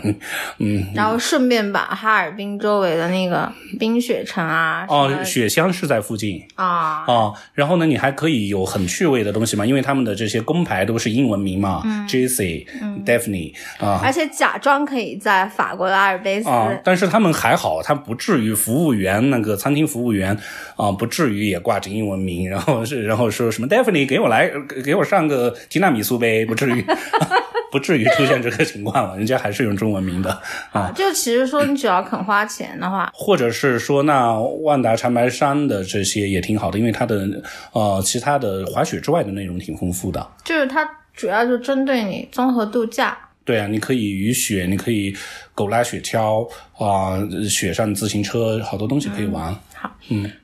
嗯，然后顺便把哈尔滨周围的那个冰雪城啊，什哦，雪乡是在附近。啊，啊、然后呢，你还可以有很趣味的东西嘛，因为他们的这些工牌都是英文名嘛、嗯 j e s s e Daphne 啊、而且假装可以在法国的阿尔卑斯，啊，但是他们还好，他不至于服务员那个餐厅服务员啊，不至于也挂着英文名，然后是然后说什么 Daphne 给我来给给我上个提纳米苏呗，不至于 不至于出现这个情况了，人家还是用中文名的啊。就其实说你只要肯花钱的话，或者是说，那万达长白山的这些也挺好的，因为它的呃其他的滑雪之外的内容挺丰富的。就是它主要就针对你综合度假。对啊，你可以雨雪，你可以狗拉雪橇啊、雪上自行车，好多东西可以玩。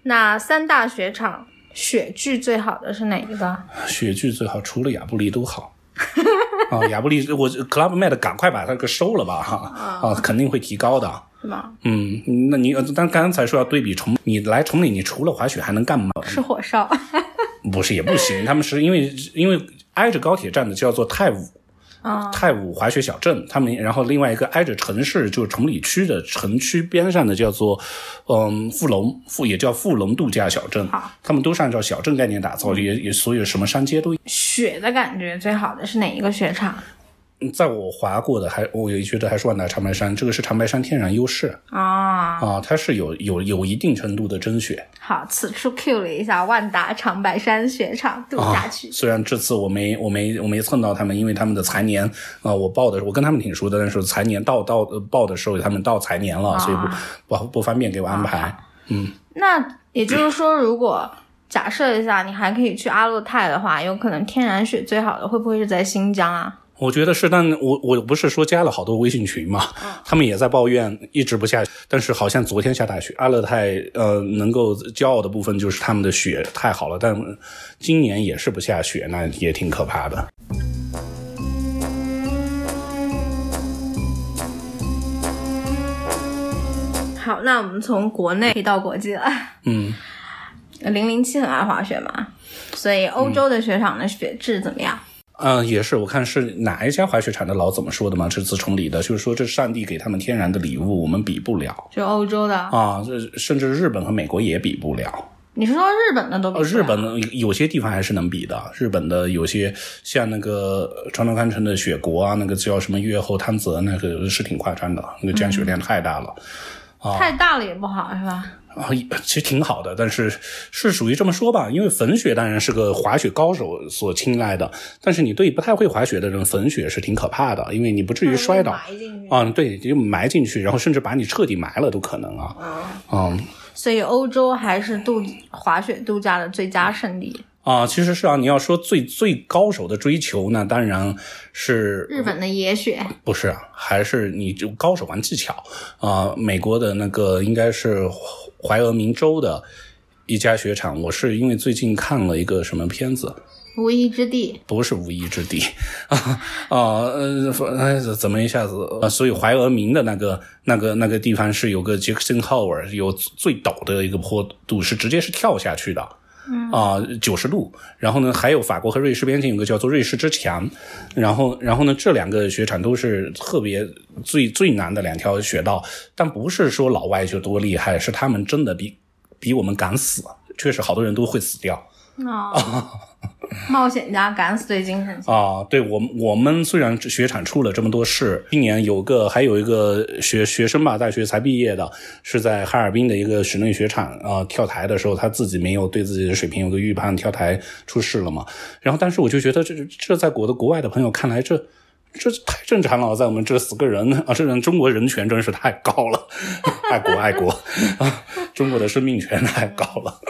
那三大雪场雪具最好的是哪一个？雪具最好，除了亚布力都好。啊，亚布力，我 Club Med 赶快把它给收了吧哈！啊，肯定会提高的。是吗？嗯，那你呃但刚才说要对比崇，你来崇礼，你除了滑雪还能干嘛？是火烧。不是也不行，他们是因为因为挨着高铁站的叫做泰武。啊、泰武滑雪小镇，他们然后另外一个挨着城市，就是崇礼区的城区边上的叫做，嗯，富隆富也叫富隆度假小镇。好，他们都是按照小镇概念打造，也也所有什么山街都。雪的感觉最好的是哪一个雪场？嗯在我滑过的还我也觉得还是万达长白山，这个是长白山天然优势啊？啊，它是有有有一定程度的真雪好，此处 Q 了一下万达长白山雪场度假啊区。。虽然这次我没我没我没蹭到他们，因为他们的财年啊、我报的我跟他们挺熟的，但是财年到到呃报的时候他们到财年了，所以不不不方便给我安排。嗯那也就是说，如果假设一下，你还可以去阿勒泰的话，有可能天然雪最好的会不会是在新疆啊？我觉得是，但我我不是说加了好多微信群嘛，他们也在抱怨一直不下，但是好像昨天下大雪。阿勒泰呃能够骄傲的部分就是他们的雪太好了，但今年也是不下雪，那也挺可怕的。好，那我们从国内可以到国际了。嗯，零零七很爱滑雪嘛，所以欧洲的雪场的雪质怎么样？嗯、也是，我看是哪一家滑雪场的老怎么说的嘛？这自崇礼的，就是说这是上帝给他们天然的礼物，我们比不了就欧洲的，啊，这甚至日本和美国也比不了。你是说日本的都比呃，不了日本的有些地方还是能比的。日本的有些像那个川端康成的雪国啊，那个叫什么越后汤泽，那个是挺夸张的，那个降雪量太大了。太大了也不好是吧？啊，其实挺好的，但是是属于这么说吧，因为粉雪当然是个滑雪高手所青睐的，但是你对不太会滑雪的人，粉雪是挺可怕的，因为你不至于摔倒。埋进去。啊，对，就埋进去，然后甚至把你彻底埋了都可能啊。嗯所以欧洲还是度滑雪度假的最佳胜地。啊，其实是啊，你要说最最高手的追求那，当然是日本的野雪，不是啊，还是你就高手玩技巧啊、美国的那个应该是怀俄明州的一家雪场，我是因为最近看了一个什么片子，无依之地。不是无依之地 啊啊呃哎怎么一下子啊？所以怀俄明的那个那个那个地方是有个杰克森浩尔有最陡的一个坡度，是直接是跳下去的。啊，九十度，然后呢，还有法国和瑞士边境有个叫做瑞士之墙，然后，然后呢，这两个雪场都是特别最最难的两条雪道，但不是说老外就多厉害，是他们真的比比我们敢死，确实好多人都会死掉。哦，冒险家敢死队精神。啊，对我我们虽然雪场出了这么多事，今年有个还有一个学学生吧，大学才毕业的，是在哈尔滨的一个室内雪场啊、跳台的时候，他自己没有对自己的水平有个预判，跳台出事了嘛。然后，但是我就觉得这这在国的国外的朋友看来，这这太正常了，在我们这死个人啊，这人中国人权真是太高了，爱国爱国啊，中国的生命权太高了。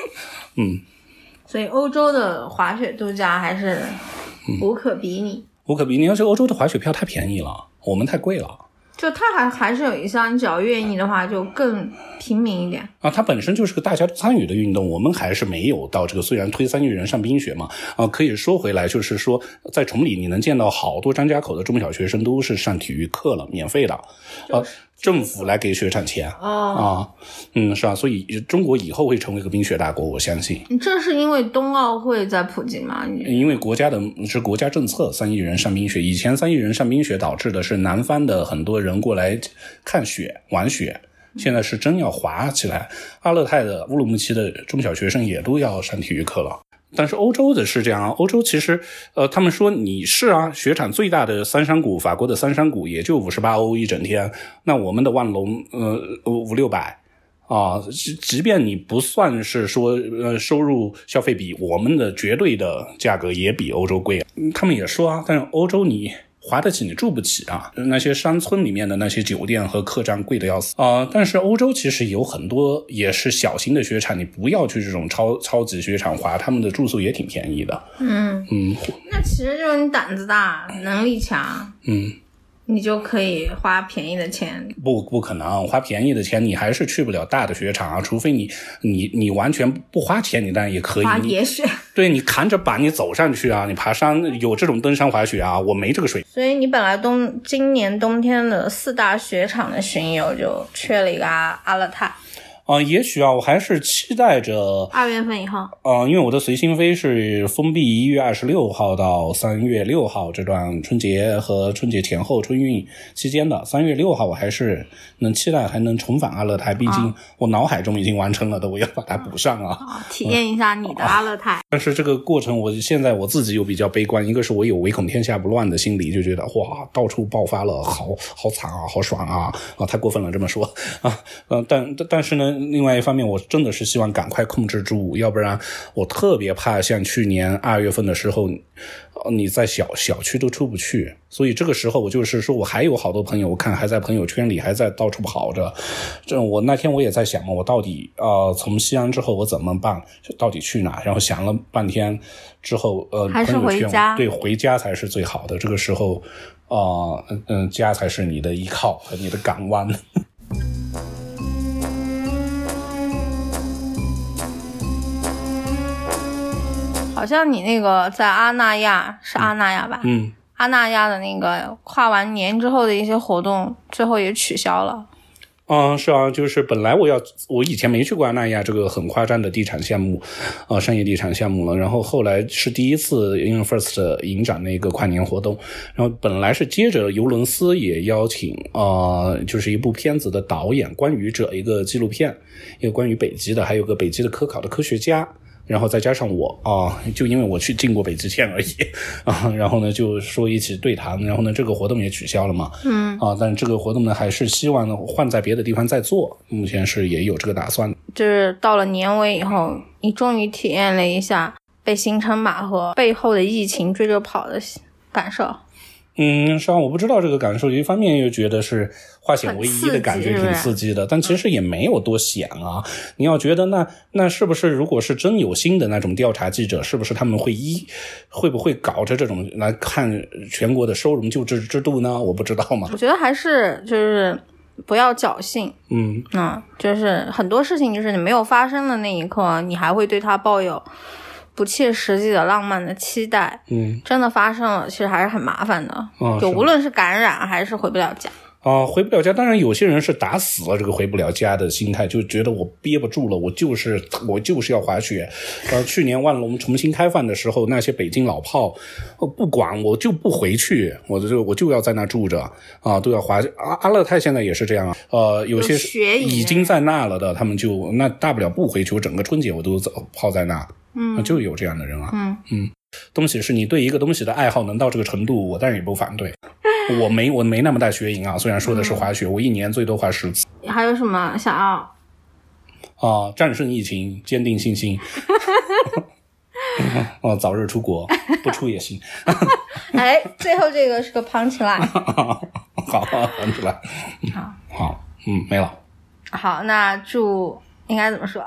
所以欧洲的滑雪度假还是无可比拟。无可比拟，而且欧洲的滑雪票太便宜了，我们太贵了。就它还还是有一项，你只要愿意的话，就更平民一点。啊，它本身就是个大家参与的运动，我们还是没有到这个。虽然推三亿人上冰雪嘛，啊，可以说回来，就是说在崇礼你能见到好多张家口的中小学生都是上体育课了，免费的，啊，政府来给雪场钱哦，啊，嗯，是吧，所以中国以后会成为一个冰雪大国，我相信，这是因为冬奥会在普及吗？你因为国家的是国家政策，三亿人上冰雪，以前三亿人上冰雪导致的是南方的很多人过来看雪玩雪。现在是真要滑起来，阿勒泰的乌鲁木齐的中小学生也都要上体育课了。但是欧洲的是这样啊，欧洲其实，呃，他们说你是啊，雪场最大的三山谷，法国的三山谷也就五十八欧一整天，那我们的万隆，呃，五六百，啊，即即便你不算是说呃收入消费比我们的绝对的价格也比欧洲贵，嗯他们也说啊，但是欧洲你花得起你住不起啊，那些山村里面的那些酒店和客栈贵的要死。啊、但是欧洲其实有很多也是小型的雪场，你不要去这种超超级雪场滑，他们的住宿也挺便宜的。嗯，嗯。那其实就是你胆子大，能力强，嗯，你就可以花便宜的钱。不不可能，花便宜的钱你还是去不了大的雪场啊，除非你你你完全不花钱，你当然也可以。你花野雪，对你扛着板你走上去啊，你爬山有这种登山滑雪啊，我没这个水。所以你本来冬今年冬天的四大雪场的巡游就缺了一个阿阿勒泰，啊、也许啊，我还是期待着二月份以后。呃，因为我的随心飞是封闭一月二十六号到三月六号这段春节和春节前后春运期间的。三月六号我还是能期待还能重返阿勒泰，毕竟我脑海中已经完成了的，我要把它补上啊。啊，体验一下你的阿勒泰。但是这个过程，我现在我自己又比较悲观，一个是我有唯恐天下不乱的心理，就觉得哇，到处爆发了，好好惨啊，好爽啊，啊，太过分了这么说啊，呃，但但但是呢，另外一方面，我真的是希望赶快控制住，要不然我特别怕像去年二月份的时候，呃你在小小区都出不去，所以这个时候我就是说我还有好多朋友，我看还在朋友圈里还在到处跑着，这我那天我也在想嘛，我到底呃从西安之后我怎么办，到底去哪？然后想了半天之后，呃，还是朋友圈回家对，回家才是最好的。这个时候，啊、嗯、嗯，家才是你的依靠和你的港湾。好像你那个在阿那亚是阿那亚吧？嗯，阿那亚的那个跨完年之后的一些活动，最后也取消了。嗯，是啊，就是本来我要，我以前没去过阿那亚这个很夸张的地产项目，啊、商业地产项目了。然后后来是第一次 InFirst 影展那个跨年活动，然后本来是接着尤伦斯也邀请，呃，就是一部片子的导演关于者一个纪录片，一个关于北极的，还有个北极的科考的科学家。然后再加上我啊、就因为我去进过北极线而已 啊，然后呢就说一起对谈，然后呢这个活动也取消了嘛，嗯啊，但这个活动呢还是希望呢换在别的地方再做，目前是也有这个打算。就是到了年尾以后，你终于体验了一下被行程码和背后的疫情追着跑的感受。嗯，实际上我不知道这个感受，一方面又觉得是化险为夷的感觉，挺刺激的，但其实也没有多险啊。你要觉得那那是不是如果是真有心的那种调查记者，是不是他们会一会不会搞着这种来看全国的收容救治制度呢？我不知道嘛我。觉得还是就是不要侥幸，嗯嗯，就是很多事情，就是你没有发生的那一刻，你还会对他抱有不切实际的浪漫的期待。嗯真的发生了，其实还是很麻烦的，哦就无论是感染还是回不了家。啊、回不了家。当然，有些人是打死了这个回不了家的心态，就觉得我憋不住了，我就是我就是要滑雪。呃，去年万隆重新开放的时候，那些北京老炮，呃不管我就不回去，我就我就要在那住着啊、都要滑。阿阿勒泰现在也是这样啊，呃，有些雪已经在那了的，他们就那大不了不回去，我整个春节我都泡在那，嗯，就有这样的人啊，嗯嗯。东西是你对一个东西的爱好能到这个程度，我当然也不反对。我没我没那么大学瘾啊，虽然说的是滑雪，我一年最多滑十次还有什么想要？啊，战胜疫情，坚定信心。哦，早日出国，不出也行。哎，最后这个是个 punch line。好，很出来。好，好，嗯，没了。好，那祝应该怎么说？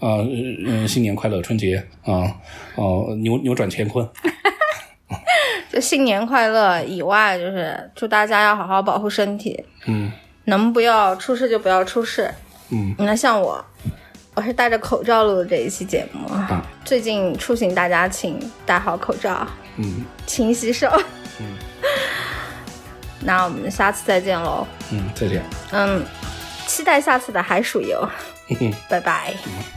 呃，嗯，新年快乐，春节啊，哦、扭扭转乾坤。就新年快乐以外，就是祝大家要好好保护身体，嗯能不要出事就不要出事。嗯，那像我，我是戴着口罩录的这一期节目。啊最近出行大家请戴好口罩，嗯勤洗手。嗯 那我们下次再见喽。嗯，再见。嗯，期待下次的海鼠游。嗯拜拜。嗯